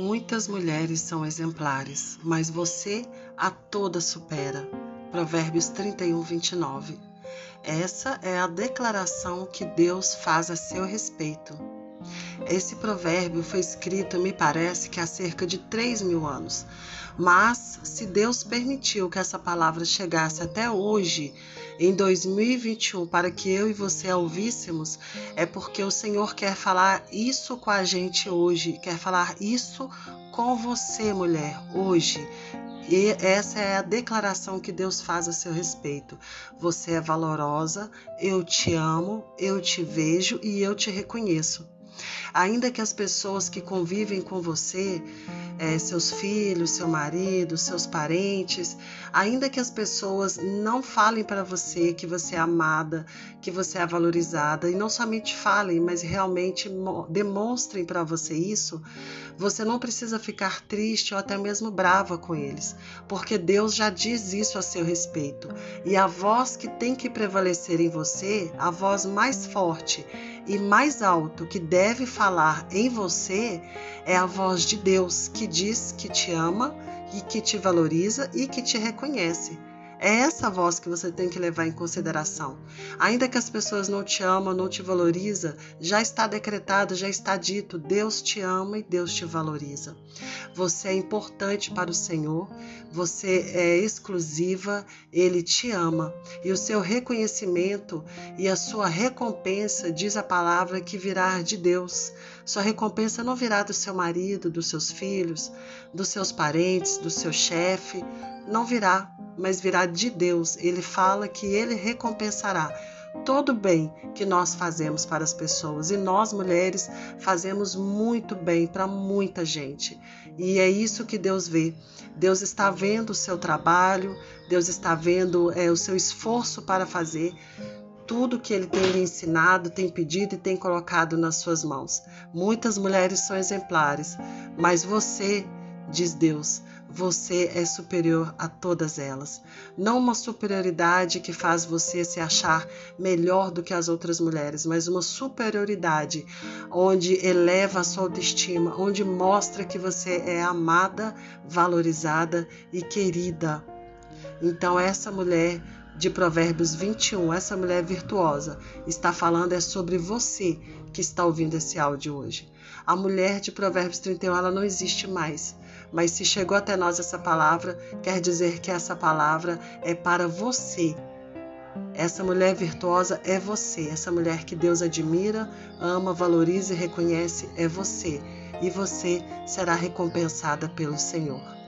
Muitas mulheres são exemplares, mas você a todas supera. Provérbios 31, 29. Essa é a declaração que Deus faz a seu respeito. Esse provérbio foi escrito, me parece, que há cerca de 3 mil anos. Mas, se Deus permitiu que essa palavra chegasse até hoje, em 2021, para que eu e você a ouvíssemos, é porque o Senhor quer falar isso com a gente hoje, quer falar isso com você, mulher, hoje. E essa é a declaração que Deus faz a seu respeito. Você é valorosa, eu te amo, eu te vejo e eu te reconheço. Ainda que as pessoas que convivem com você, é, seus filhos, seu marido, seus parentes, ainda que as pessoas não falem para você que você é amada, que você é valorizada, e não somente falem, mas realmente demonstrem para você isso, você não precisa ficar triste ou até mesmo brava com eles, porque Deus já diz isso a seu respeito. E a voz que tem que prevalecer em você, a voz mais forte e mais alto que deve falar em você, é a voz de Deus que diz que te ama e que te valoriza e que te reconhece. É essa voz que você tem que levar em consideração. Ainda que as pessoas não te amam, não te valorizam, já está decretado, já está dito: Deus te ama e Deus te valoriza. Você é importante para o Senhor, você é exclusiva, Ele te ama. E o seu reconhecimento e a sua recompensa, diz a palavra, que virá de Deus. Sua recompensa não virá do seu marido, dos seus filhos, dos seus parentes, do seu chefe, não virá, mas virá de Deus. Ele fala que ele recompensará todo o bem que nós fazemos para as pessoas. E nós, mulheres, fazemos muito bem para muita gente. E é isso que Deus vê. Deus está vendo o seu trabalho, Deus está vendo é, o seu esforço para fazer tudo que ele tem lhe ensinado, tem pedido e tem colocado nas suas mãos. Muitas mulheres são exemplares, mas você, diz Deus, você é superior a todas elas. Não uma superioridade que faz você se achar melhor do que as outras mulheres, mas uma superioridade onde eleva a sua autoestima, onde mostra que você é amada, valorizada e querida. Então, essa mulher de Provérbios 21, essa mulher virtuosa, está falando é sobre você que está ouvindo esse áudio hoje. A mulher de Provérbios 31, ela não existe mais. Mas se chegou até nós essa palavra, quer dizer que essa palavra é para você. Essa mulher virtuosa é você. Essa mulher que Deus admira, ama, valoriza e reconhece é você. E você será recompensada pelo Senhor.